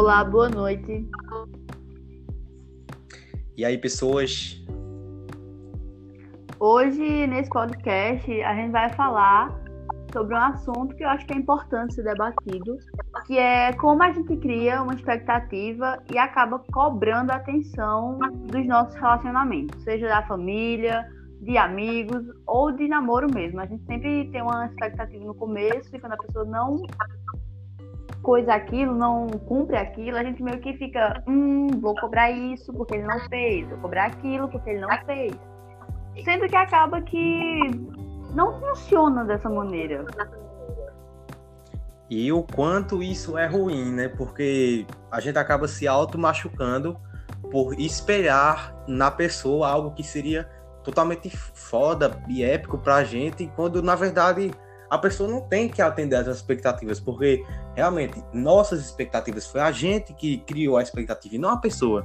Olá, boa noite. E aí, pessoas? Hoje, nesse podcast, a gente vai falar sobre um assunto que eu acho que é importante ser debatido, que é como a gente cria uma expectativa e acaba cobrando a atenção dos nossos relacionamentos, seja da família, de amigos ou de namoro mesmo. A gente sempre tem uma expectativa no começo e quando a pessoa não coisa aquilo, não cumpre aquilo, a gente meio que fica, hum, vou cobrar isso porque ele não fez, vou cobrar aquilo porque ele não fez. Sendo que acaba que não funciona dessa maneira. E o quanto isso é ruim, né? Porque a gente acaba se auto-machucando por esperar na pessoa algo que seria totalmente foda e épico pra gente, quando na verdade a pessoa não tem que atender às expectativas, porque realmente nossas expectativas foi a gente que criou a expectativa e não a pessoa.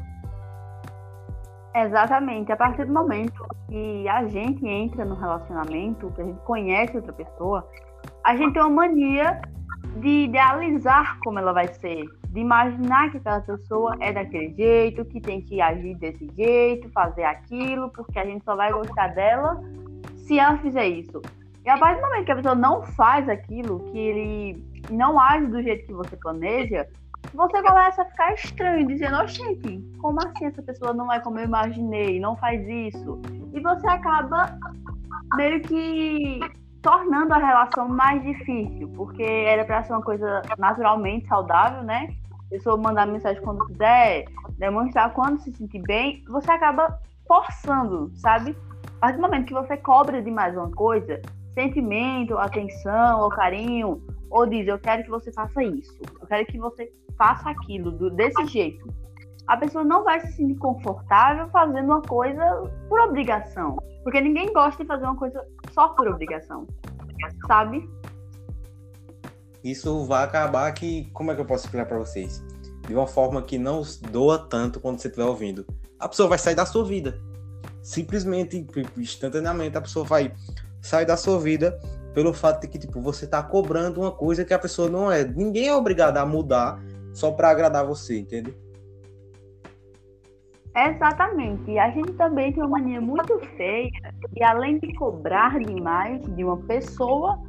Exatamente. A partir do momento que a gente entra no relacionamento, que a gente conhece outra pessoa, a gente tem uma mania de idealizar como ela vai ser, de imaginar que aquela pessoa é daquele jeito, que tem que agir desse jeito, fazer aquilo, porque a gente só vai gostar dela se ela fizer isso. E a partir do momento que a pessoa não faz aquilo, que ele não age do jeito que você planeja, você começa a ficar estranho, dizendo, oxente, como assim essa pessoa não é como eu imaginei, não faz isso? E você acaba meio que tornando a relação mais difícil, porque era para ser uma coisa naturalmente saudável, né? A pessoa mandar mensagem quando quiser, demonstrar quando se sentir bem, você acaba forçando, sabe? A partir do momento que você cobra demais uma coisa, sentimento, atenção ou carinho, ou diz, eu quero que você faça isso, eu quero que você faça aquilo do, desse jeito. A pessoa não vai se sentir confortável fazendo uma coisa por obrigação. Porque ninguém gosta de fazer uma coisa só por obrigação. Sabe? Isso vai acabar que. Como é que eu posso explicar para vocês? De uma forma que não doa tanto quando você estiver ouvindo. A pessoa vai sair da sua vida. Simplesmente, instantaneamente, a pessoa vai sai da sua vida pelo fato de que tipo você tá cobrando uma coisa que a pessoa não é. Ninguém é obrigado a mudar só para agradar você, entende? Exatamente. A gente também tem uma mania muito feia e além de cobrar demais de uma pessoa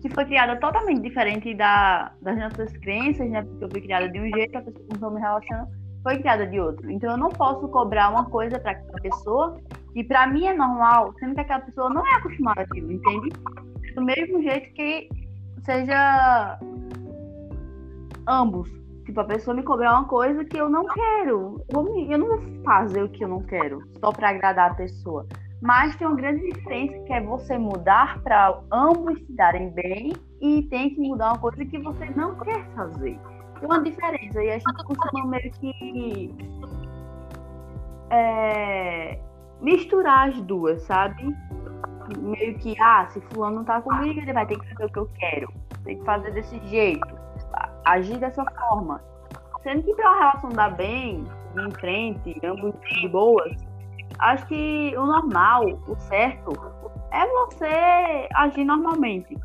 que foi criada totalmente diferente da, das nossas crenças, né? Porque eu fui criada de um jeito, a pessoa com me relaciona foi criada de outro. Então eu não posso cobrar uma coisa para aquela pessoa e para mim é normal, sendo que aquela pessoa não é acostumada àquilo, entende? Do mesmo jeito que seja ambos. Tipo, a pessoa me cobrar uma coisa que eu não quero. Eu não vou fazer o que eu não quero, só para agradar a pessoa. Mas tem uma grande diferença que é você mudar para ambos se darem bem e tem que mudar uma coisa que você não quer fazer. Tem uma diferença. E a gente costuma meio que. É, misturar as duas, sabe? Meio que, ah, se fulano não tá comigo, ele vai ter que fazer o que eu quero. Tem que fazer desse jeito. Agir dessa forma. Sendo que pra uma relação dar bem, em frente, ambos de boas, acho que o normal, o certo, é você agir normalmente.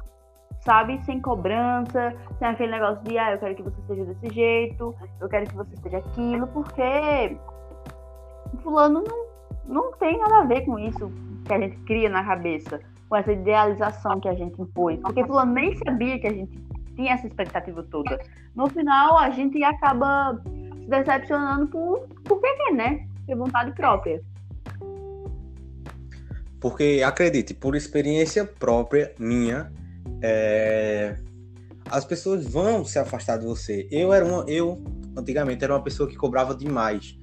Sabe? Sem cobrança, sem aquele negócio de, ah, eu quero que você seja desse jeito, eu quero que você seja aquilo, porque fulano não não tem nada a ver com isso que a gente cria na cabeça, com essa idealização que a gente impôs. Porque fulano nem sabia que a gente tinha essa expectativa toda. No final, a gente acaba se decepcionando por, por que, né? Por vontade própria. Porque, acredite, por experiência própria minha, é... as pessoas vão se afastar de você. Eu era uma, eu antigamente era uma pessoa que cobrava demais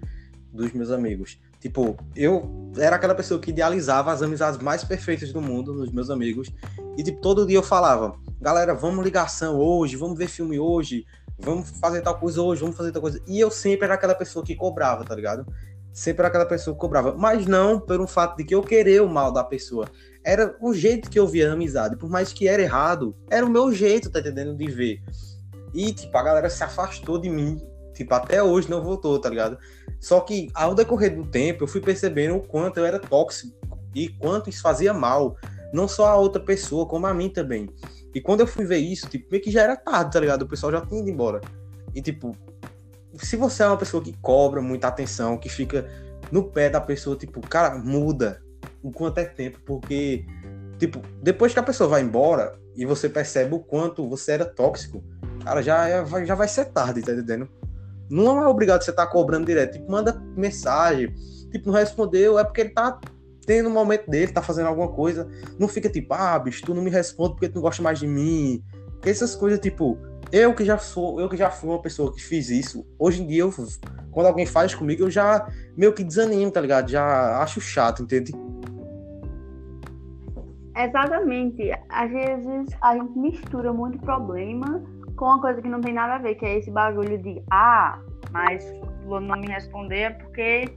dos meus amigos. Tipo, eu era aquela pessoa que idealizava as amizades mais perfeitas do mundo nos meus amigos. E, tipo, todo dia eu falava, galera, vamos ligação hoje, vamos ver filme hoje, vamos fazer tal coisa hoje, vamos fazer tal coisa. E eu sempre era aquela pessoa que cobrava, tá ligado? Sempre era aquela pessoa que cobrava. Mas não pelo fato de que eu querer o mal da pessoa. Era o jeito que eu via a amizade. Por mais que era errado, era o meu jeito, tá entendendo? De ver. E, tipo, a galera se afastou de mim Tipo, até hoje não voltou, tá ligado? Só que ao decorrer do tempo eu fui percebendo o quanto eu era tóxico e quanto isso fazia mal. Não só a outra pessoa, como a mim também. E quando eu fui ver isso, tipo, meio que já era tarde, tá ligado? O pessoal já tinha ido embora. E tipo, se você é uma pessoa que cobra muita atenção, que fica no pé da pessoa, tipo, cara, muda o quanto é tempo, porque, tipo, depois que a pessoa vai embora e você percebe o quanto você era tóxico, cara, já, é, já vai ser tarde, tá entendendo? Não é obrigado você estar tá cobrando direto, tipo, manda mensagem, tipo, não respondeu, é porque ele tá tendo um momento dele, tá fazendo alguma coisa, não fica tipo, ah, bicho, tu não me responde porque tu não gosta mais de mim. Essas coisas, tipo, eu que já sou, eu que já fui uma pessoa que fiz isso, hoje em dia, eu, quando alguém faz comigo, eu já meio que desanimo, tá ligado? Já acho chato, entende? Exatamente. Às vezes a gente mistura muito problema com uma coisa que não tem nada a ver, que é esse bagulho de ah, mas o não me responder é porque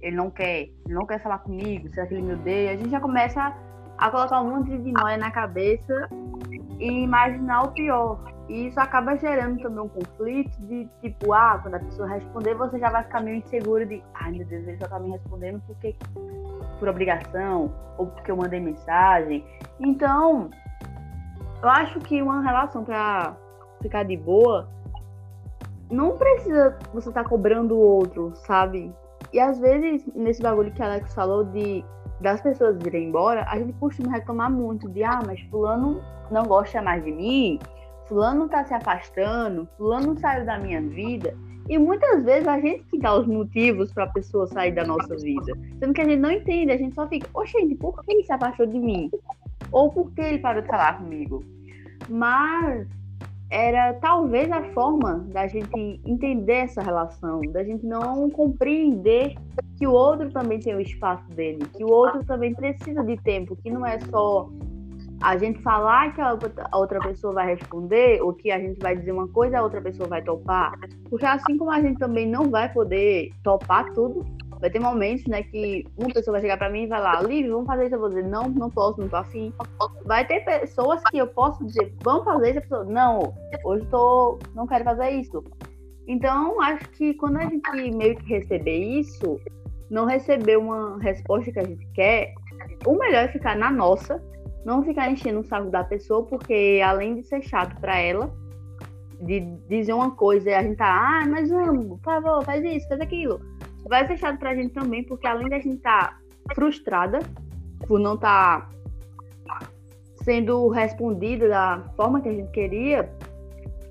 ele não quer, ele não quer falar comigo, será que ele me odeia? A gente já começa a colocar um monte de noia na cabeça e imaginar o pior. E isso acaba gerando também um conflito de tipo, ah, quando a pessoa responder, você já vai ficar meio inseguro de, ai meu Deus, ele só tá me respondendo porque por obrigação ou porque eu mandei mensagem. Então, eu acho que uma relação para ficar de boa não precisa você estar tá cobrando o outro, sabe? E às vezes, nesse bagulho que a Alex falou de das pessoas irem embora, a gente costuma reclamar muito de ah, mas fulano não gosta mais de mim, fulano tá se afastando, fulano saiu da minha vida. E muitas vezes a gente que dá os motivos para a pessoa sair da nossa vida. Sendo que a gente não entende, a gente só fica, oxente, por que ele se afastou de mim? Ou por que ele parou de falar comigo? Mas era talvez a forma da gente entender essa relação, da gente não compreender que o outro também tem o espaço dele, que o outro também precisa de tempo, que não é só a gente falar que a outra pessoa vai responder, ou que a gente vai dizer uma coisa a outra pessoa vai topar. Porque assim como a gente também não vai poder topar tudo, Vai ter momentos, né, que uma pessoa vai chegar para mim e vai lá, Livre, vamos fazer isso. Eu vou dizer, não, não posso, não tô afim. Vai ter pessoas que eu posso dizer, vamos fazer isso. A pessoa, não, hoje tô, não quero fazer isso. Então, acho que quando a gente meio que receber isso, não receber uma resposta que a gente quer, o melhor é ficar na nossa, não ficar enchendo o saco da pessoa, porque além de ser chato para ela, de dizer uma coisa e a gente tá, ah, mas vamos, por favor, faz isso, faz aquilo vai ser chato pra gente também, porque além da gente estar tá frustrada por não estar tá sendo respondida da forma que a gente queria,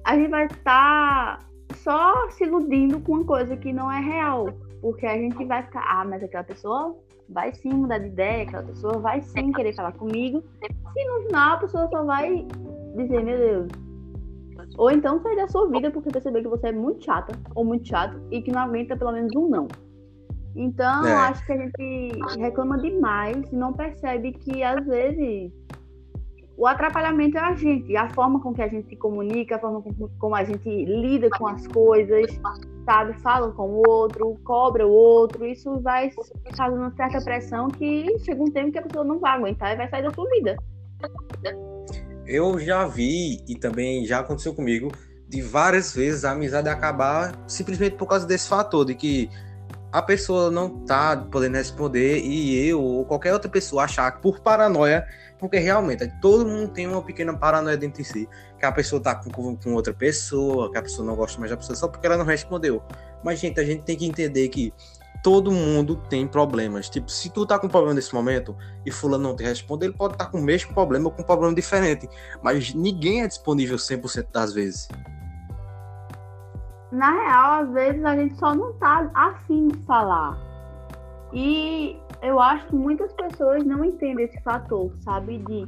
a gente vai estar tá só se iludindo com uma coisa que não é real. Porque a gente vai ficar, ah, mas aquela pessoa vai sim mudar de ideia, aquela pessoa vai sim querer falar comigo. E no final a pessoa só vai dizer, meu Deus. Ou então sair da sua vida porque perceber que você é muito chata ou muito chato e que não aguenta pelo menos um não. Então, é. acho que a gente reclama demais e não percebe que, às vezes, o atrapalhamento é a gente, a forma com que a gente se comunica, a forma com como a gente lida com as coisas, sabe? Fala com o outro, cobra o outro, isso vai fazendo uma certa pressão que chega um tempo que a pessoa não vai aguentar e vai sair da sua vida. Eu já vi, e também já aconteceu comigo, de várias vezes a amizade acabar simplesmente por causa desse fator, de que a pessoa não tá podendo responder e eu ou qualquer outra pessoa achar por paranoia, porque realmente todo mundo tem uma pequena paranoia dentro de si, que a pessoa tá com, com outra pessoa, que a pessoa não gosta mais da pessoa só porque ela não respondeu. Mas, gente, a gente tem que entender que todo mundo tem problemas. Tipo, se tu tá com problema nesse momento e fulano não te responde, ele pode estar tá com o mesmo problema ou com um problema diferente. Mas ninguém é disponível 100% das vezes na real, às vezes a gente só não tá afim de falar. E eu acho que muitas pessoas não entendem esse fator, sabe? De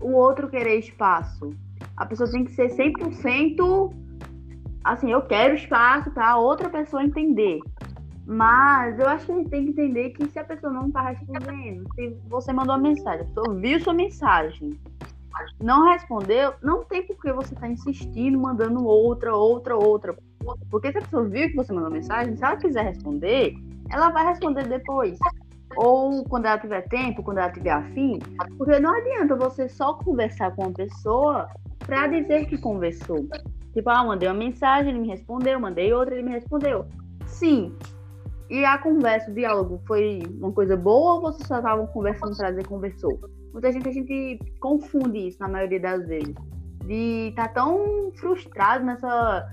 o outro querer espaço. A pessoa tem que ser 100% assim, eu quero espaço para outra pessoa entender. Mas eu acho que a gente tem que entender que se a pessoa não tá respondendo, se você mandou uma mensagem, a pessoa viu sua mensagem, não respondeu, não tem por que você tá insistindo, mandando outra, outra, outra. Porque se a pessoa viu que você mandou mensagem, se ela quiser responder, ela vai responder depois. Ou quando ela tiver tempo, quando ela tiver afim. Porque não adianta você só conversar com uma pessoa para dizer que conversou. Tipo, ah, mandei uma mensagem, ele me respondeu, mandei outra, ele me respondeu. Sim. E a conversa, o diálogo foi uma coisa boa ou vocês só estavam conversando para dizer conversou? Muita gente a gente confunde isso na maioria das vezes. De estar tá tão frustrado nessa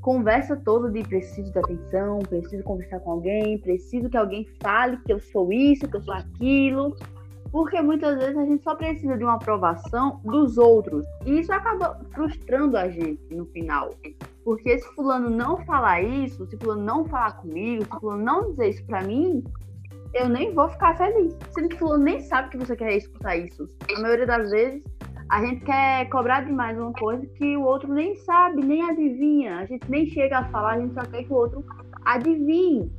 conversa toda de preciso de atenção, preciso conversar com alguém, preciso que alguém fale que eu sou isso, que eu sou aquilo. Porque muitas vezes a gente só precisa de uma aprovação dos outros. E isso acaba frustrando a gente no final. Porque se fulano não falar isso, se fulano não falar comigo, se fulano não dizer isso pra mim, eu nem vou ficar feliz. Sendo que fulano nem sabe que você quer escutar isso. A maioria das vezes, a gente quer cobrar demais uma coisa que o outro nem sabe, nem adivinha. A gente nem chega a falar, a gente só quer que o outro adivinhe.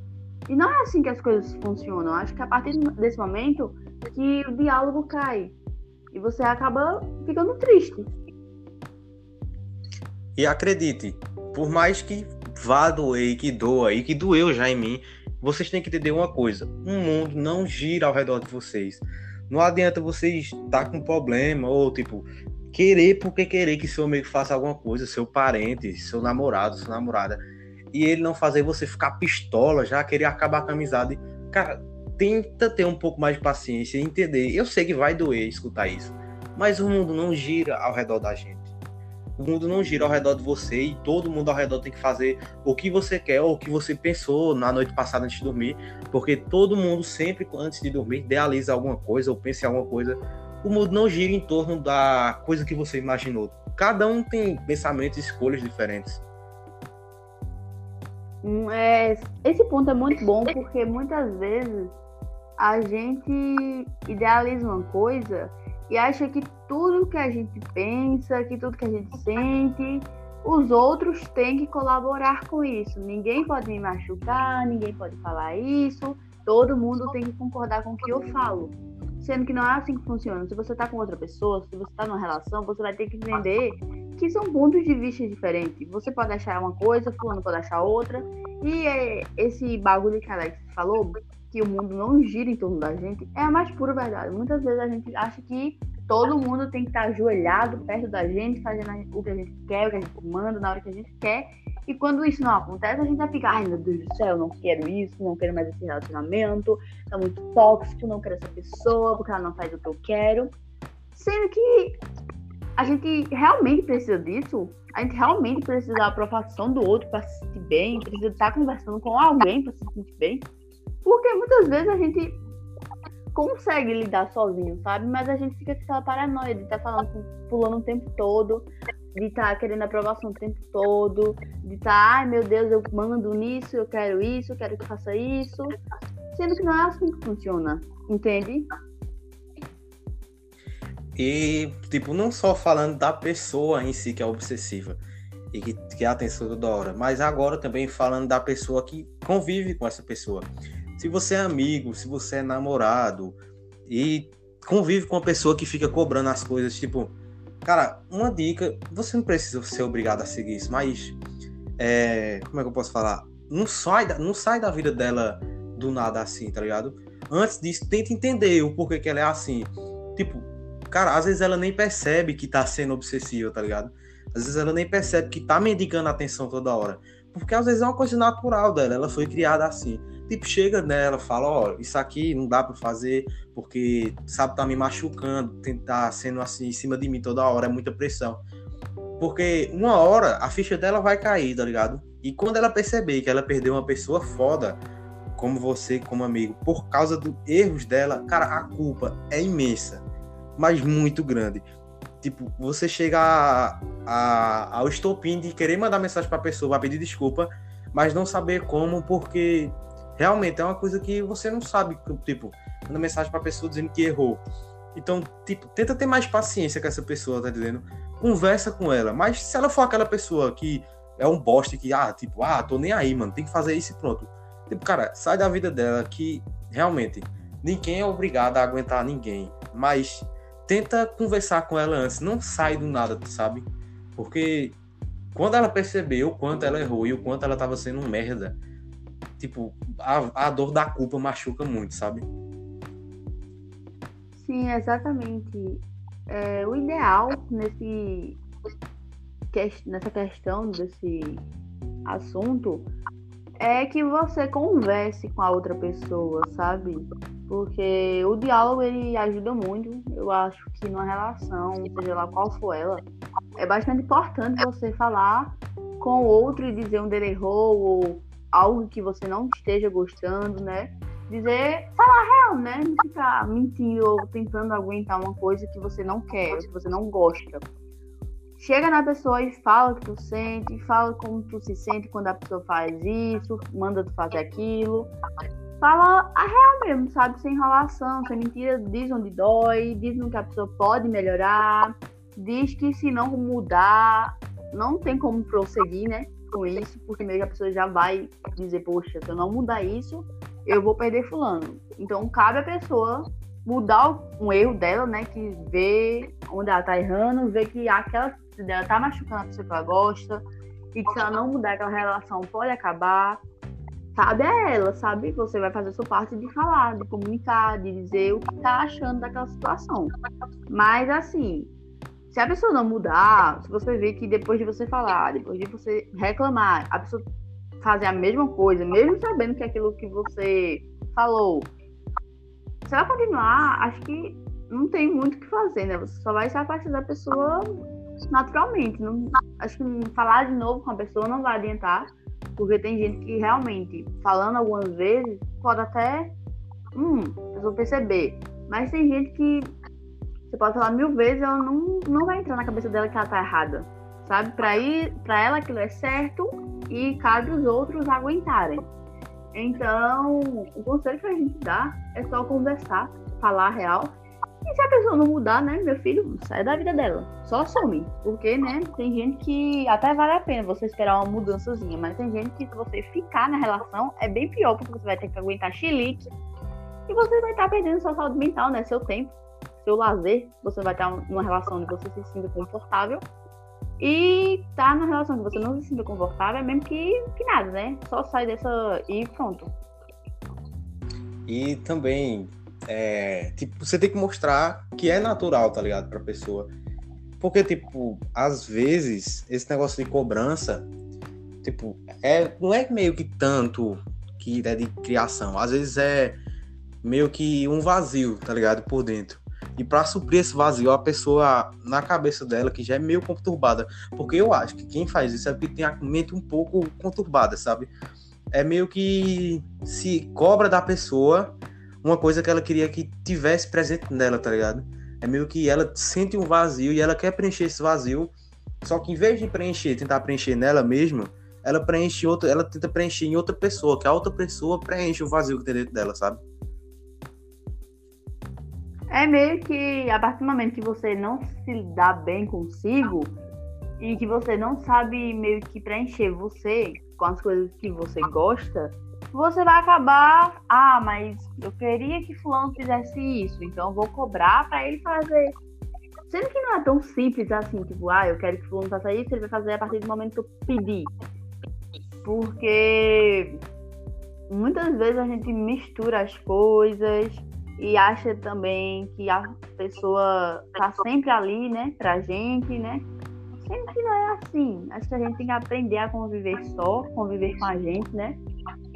E não é assim que as coisas funcionam. Acho que a partir desse momento que o diálogo cai. E você acaba ficando triste. E acredite, por mais que vá doer que doa e que doeu já em mim, vocês têm que entender uma coisa: o mundo não gira ao redor de vocês. Não adianta vocês estar com problema ou tipo querer porque querer que seu amigo faça alguma coisa, seu parente, seu namorado, sua namorada, e ele não fazer você ficar pistola, já querer acabar com a amizade. Cara, tenta ter um pouco mais de paciência e entender. Eu sei que vai doer escutar isso, mas o mundo não gira ao redor da gente. O mundo não gira ao redor de você e todo mundo ao redor tem que fazer o que você quer ou o que você pensou na noite passada antes de dormir, porque todo mundo sempre antes de dormir idealiza alguma coisa ou pensa em alguma coisa. O mundo não gira em torno da coisa que você imaginou. Cada um tem pensamentos e escolhas diferentes. Hum, é, esse ponto é muito bom porque muitas vezes a gente idealiza uma coisa e acha que tudo que a gente pensa, que tudo que a gente sente, os outros têm que colaborar com isso. Ninguém pode me machucar, ninguém pode falar isso, todo mundo tem que concordar com o que eu falo. Sendo que não é assim que funciona. Se você tá com outra pessoa, se você tá numa relação, você vai ter que entender que são pontos de vista diferentes. Você pode achar uma coisa, fulano pode achar outra. E é esse bagulho que a Alex falou, que o mundo não gira em torno da gente, é a mais pura verdade. Muitas vezes a gente acha que todo mundo tem que estar ajoelhado perto da gente, fazendo o que a gente quer, o que a gente manda, na hora que a gente quer. E quando isso não acontece, a gente vai ficar, ai meu Deus do céu, não quero isso, não quero mais esse relacionamento, tá muito tóxico, não quero essa pessoa, porque ela não faz o que eu quero. Sendo que a gente realmente precisa disso, a gente realmente precisa da aprovação do outro para se sentir bem, precisa estar conversando com alguém para se sentir bem. Porque muitas vezes a gente consegue lidar sozinho, sabe? Mas a gente fica com aquela paranoia de estar tá falando fulano o tempo todo, de estar tá querendo aprovação o tempo todo, de estar, tá, ai meu Deus, eu mando nisso, eu quero isso, eu quero que faça isso. Sendo que não é assim que funciona, entende? E, tipo, não só falando da pessoa em si que é obsessiva e que quer atenção toda hora, mas agora também falando da pessoa que convive com essa pessoa. Se você é amigo, se você é namorado e convive com uma pessoa que fica cobrando as coisas, tipo, cara, uma dica, você não precisa ser obrigado a seguir isso, mas é, como é que eu posso falar? Não sai, da, não sai da vida dela do nada assim, tá ligado? Antes disso, tenta entender o porquê que ela é assim. Tipo, cara, às vezes ela nem percebe que tá sendo obsessiva, tá ligado? Às vezes ela nem percebe que tá mendigando atenção toda hora. Porque às vezes é uma coisa natural dela, ela foi criada assim tipo, chega nela, fala, ó, isso aqui não dá para fazer porque, sabe, tá me machucando, tentar sendo assim em cima de mim toda hora, é muita pressão. Porque uma hora a ficha dela vai cair, tá ligado? E quando ela perceber que ela perdeu uma pessoa foda, como você, como amigo, por causa dos erros dela, cara, a culpa é imensa, mas muito grande. Tipo, você chega a, a, ao estopim de querer mandar mensagem pra pessoa, pra pedir desculpa, mas não saber como, porque realmente é uma coisa que você não sabe, tipo, manda mensagem pra pessoa dizendo que errou. Então, tipo, tenta ter mais paciência com essa pessoa, tá dizendo? Conversa com ela. Mas se ela for aquela pessoa que é um bosta que, ah, tipo, ah, tô nem aí, mano, tem que fazer isso e pronto. Tipo, cara, sai da vida dela que realmente ninguém é obrigado a aguentar ninguém. Mas tenta conversar com ela antes, não sai do nada, sabe? Porque quando ela percebeu o quanto ela errou e o quanto ela tava sendo um merda, tipo, a, a dor da culpa machuca muito, sabe? Sim, exatamente. É, o ideal nesse, nessa questão desse assunto é que você converse com a outra pessoa, sabe? Porque o diálogo ele ajuda muito. Eu acho que numa relação, seja lá qual for ela, é bastante importante você falar com o outro e dizer onde ele errou ou algo que você não esteja gostando, né? Dizer, falar real, né? Não ficar mentindo ou tentando aguentar uma coisa que você não quer, que você não gosta. Chega na pessoa e fala o que tu sente, fala como tu se sente quando a pessoa faz isso, manda tu fazer aquilo. Fala a real mesmo, sabe? Sem enrolação, sem mentira, diz onde dói, diz no que a pessoa pode melhorar, diz que se não mudar, não tem como prosseguir, né? Com isso, porque que a pessoa já vai dizer, poxa, se eu não mudar isso, eu vou perder fulano. Então cabe a pessoa mudar um erro dela, né? Que vê onde ela tá errando, vê que aquela dela tá machucando a pessoa que ela gosta, e que se ela não mudar aquela relação pode acabar. Sabe é ela, sabe? Você vai fazer a sua parte de falar, de comunicar, de dizer o que tá achando daquela situação. Mas assim, se a pessoa não mudar, se você ver que depois de você falar, depois de você reclamar, a pessoa fazer a mesma coisa, mesmo sabendo que aquilo que você falou, se ela continuar, acho que não tem muito o que fazer, né? Você só vai se afastar da pessoa naturalmente. Não, acho que falar de novo com a pessoa não vai adiantar, porque tem gente que realmente, falando algumas vezes, pode até hum, a pessoa perceber. Mas tem gente que você pode falar mil vezes, ela não, não vai entrar na cabeça dela que ela tá errada. Sabe? Pra, ir, pra ela aquilo é certo e cabe os outros aguentarem. Então, o conselho que a gente dá é só conversar, falar a real. E se a pessoa não mudar, né, meu filho, sai da vida dela. Só some. Porque, né, tem gente que até vale a pena você esperar uma mudançazinha. Mas tem gente que se você ficar na relação, é bem pior, porque você vai ter que aguentar chilique. E você vai estar perdendo sua saúde mental, né? Seu tempo seu lazer, você vai estar numa relação onde você se sinta confortável. E tá numa relação que você não se sinta confortável, é mesmo que, que nada, né? Só sai dessa e pronto. E também, é, tipo, você tem que mostrar que é natural, tá ligado? Pra pessoa. Porque, tipo, às vezes, esse negócio de cobrança, tipo, é, não é meio que tanto que é de criação. Às vezes é meio que um vazio, tá ligado? Por dentro. E para suprir esse vazio, a pessoa, na cabeça dela, que já é meio conturbada, porque eu acho que quem faz isso é porque tem a mente um pouco conturbada, sabe? É meio que se cobra da pessoa uma coisa que ela queria que tivesse presente nela, tá ligado? É meio que ela sente um vazio e ela quer preencher esse vazio, só que em vez de preencher, tentar preencher nela mesma, ela preenche outra, ela tenta preencher em outra pessoa, que a outra pessoa preenche o vazio que tem dentro dela, sabe? É meio que a partir do momento que você não se dá bem consigo e que você não sabe meio que preencher você com as coisas que você gosta, você vai acabar, ah, mas eu queria que fulano fizesse isso, então eu vou cobrar para ele fazer. Sendo que não é tão simples assim, tipo, ah, eu quero que fulano faça isso, ele vai fazer a partir do momento que eu pedir. Porque muitas vezes a gente mistura as coisas, e acha também que a pessoa tá sempre ali, né, pra gente, né? Sendo que não é assim. Acho que a gente tem que aprender a conviver só, conviver com a gente, né?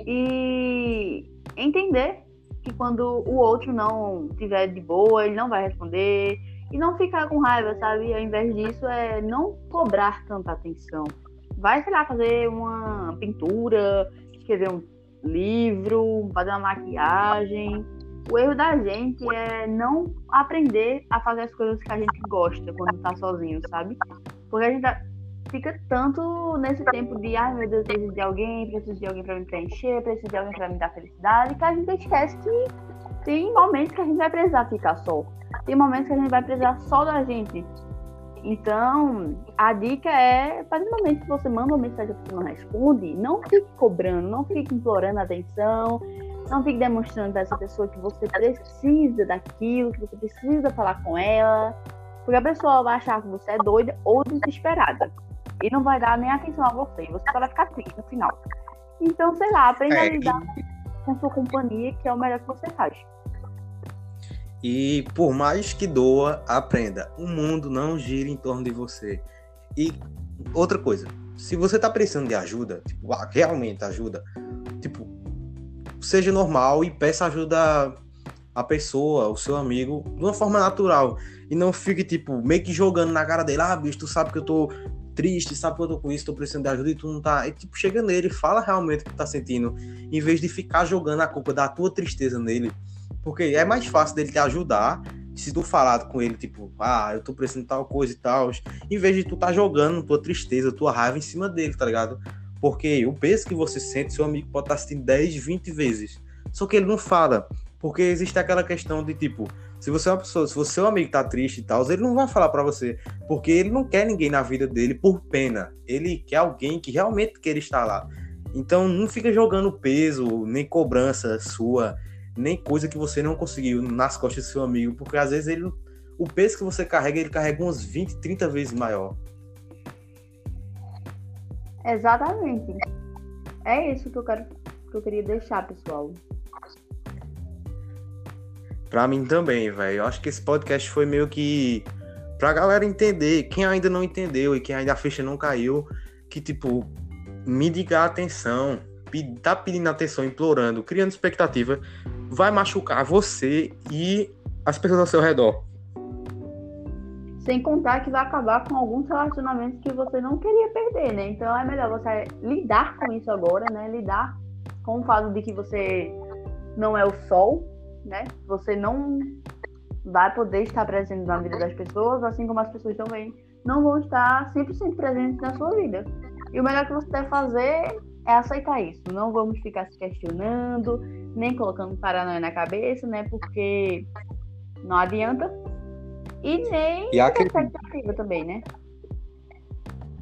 E entender que quando o outro não tiver de boa, ele não vai responder. E não ficar com raiva, sabe? Ao invés disso, é não cobrar tanta atenção. Vai, sei lá, fazer uma pintura, escrever um livro, fazer uma maquiagem o erro da gente é não aprender a fazer as coisas que a gente gosta quando tá sozinho, sabe? Porque a gente tá, fica tanto nesse tempo de, ai meu Deus, preciso de alguém, preciso de alguém para me preencher, preciso de alguém para me dar felicidade, que a gente esquece que tem momentos que a gente vai precisar ficar só. Tem momentos que a gente vai precisar só da gente. Então, a dica é, para o momento que você manda uma mensagem e você não responde, não fique cobrando, não fique implorando atenção, não fique demonstrando para essa pessoa que você precisa daquilo, que você precisa falar com ela. Porque a pessoa vai achar que você é doida ou desesperada. E não vai dar nem atenção a você. Você só vai ficar triste no final. Então, sei lá, aprenda é, a lidar e... com sua companhia, que é o melhor que você faz. E por mais que doa, aprenda. O mundo não gira em torno de você. E outra coisa, se você tá precisando de ajuda, tipo, ah, realmente ajuda, tipo, seja normal e peça ajuda a pessoa, o seu amigo, de uma forma natural. E não fique, tipo, meio que jogando na cara dele, ah, bicho, tu sabe que eu tô triste, sabe que eu tô com isso, tô precisando de ajuda e tu não tá. E tipo, chega nele, fala realmente o que tá sentindo, em vez de ficar jogando a culpa da tua tristeza nele. Porque é mais fácil dele te ajudar se tu falar com ele, tipo, ah, eu tô precisando de tal coisa e tal, em vez de tu tá jogando tua tristeza, tua raiva em cima dele, tá ligado? Porque o peso que você sente, seu amigo pode estar sentindo 10, 20 vezes. Só que ele não fala. Porque existe aquela questão de tipo, se você é uma pessoa, se você seu amigo tá triste e tal, ele não vai falar para você, porque ele não quer ninguém na vida dele por pena. Ele quer alguém que realmente queira estar lá. Então não fica jogando peso, nem cobrança sua, nem coisa que você não conseguiu nas costas do seu amigo, porque às vezes ele o peso que você carrega, ele carrega umas 20, 30 vezes maior. Exatamente. É isso que eu quero que eu queria deixar, pessoal. Pra mim também, velho. Eu acho que esse podcast foi meio que pra galera entender, quem ainda não entendeu e quem ainda a ficha não caiu, que tipo, me diga atenção, tá pedindo atenção, implorando, criando expectativa, vai machucar você e as pessoas ao seu redor. Sem contar que vai acabar com alguns relacionamentos que você não queria perder, né? Então é melhor você lidar com isso agora, né? Lidar com o fato de que você não é o sol, né? Você não vai poder estar presente na vida das pessoas, assim como as pessoas também não vão estar 100% presentes na sua vida. E o melhor que você deve fazer é aceitar isso. Não vamos ficar se questionando, nem colocando paranoia na cabeça, né? Porque não adianta. E nem e aquele... expectativa também, né?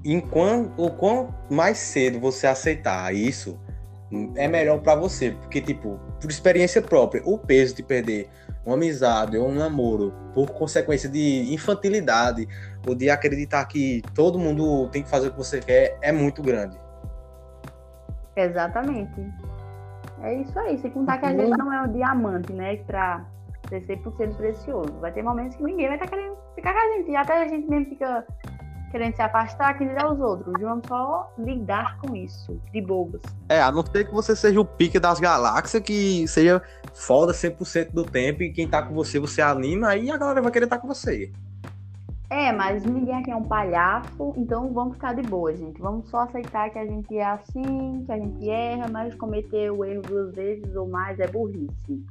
Enquanto, o quanto mais cedo você aceitar isso, é melhor para você, porque tipo, por experiência própria, o peso de perder uma amizade ou um namoro por consequência de infantilidade ou de acreditar que todo mundo tem que fazer o que você quer é muito grande. Exatamente. É isso aí. Sem contar que a gente não é um diamante, né? Pra ser 100% precioso. Vai ter momentos que ninguém vai estar tá querendo ficar com a gente. E até a gente mesmo fica querendo se afastar, que dirá os outros. Vamos só lidar com isso, de bobos. É, a não ser que você seja o pique das galáxias, que seja foda 100% do tempo e quem tá com você, você anima, aí a galera vai querer estar tá com você. É, mas ninguém aqui é um palhaço, então vamos ficar de boa, gente. Vamos só aceitar que a gente é assim, que a gente erra, mas cometer o erro duas vezes ou mais é burrice.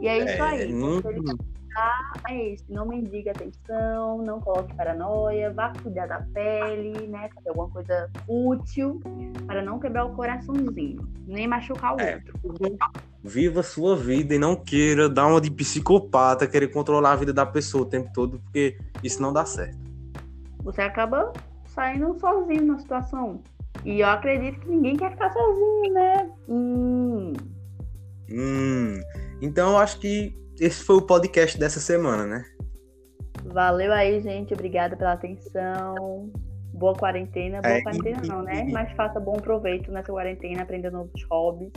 E é isso é, aí. Não... É isso. Não mendiga atenção, não coloque paranoia, vá cuidar da pele, né? Fazer alguma coisa útil para não quebrar o coraçãozinho, nem machucar o é. outro. Viva a sua vida e não queira dar uma de psicopata, querer controlar a vida da pessoa o tempo todo, porque isso não dá certo. Você acaba saindo sozinho na situação. E eu acredito que ninguém quer ficar sozinho, né? Hum. Hum. Então eu acho que esse foi o podcast dessa semana, né? Valeu aí, gente. Obrigada pela atenção. Boa quarentena. Boa é, quarentena e, não, né? E, Mas faça bom proveito nessa quarentena, aprenda novos hobbies.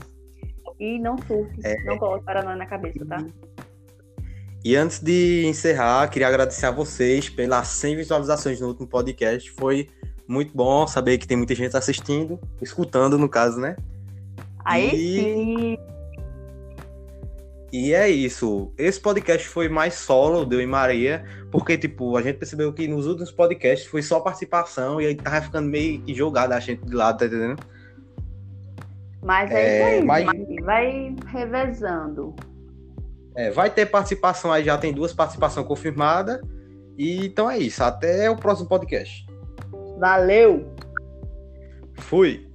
E não surte, é, não coloque paranoia na cabeça, tá? E antes de encerrar, queria agradecer a vocês pelas 100 visualizações no último podcast. Foi muito bom saber que tem muita gente assistindo, escutando, no caso, né? Aí e... sim! E é isso. Esse podcast foi mais solo, deu em Maria, porque, tipo, a gente percebeu que nos últimos podcasts foi só participação e aí tava ficando meio que jogado a gente de lado, tá entendendo? Mas é, é isso aí, mas... vai revezando. É, vai ter participação aí, já tem duas participações confirmadas. E então é isso. Até o próximo podcast. Valeu! Fui!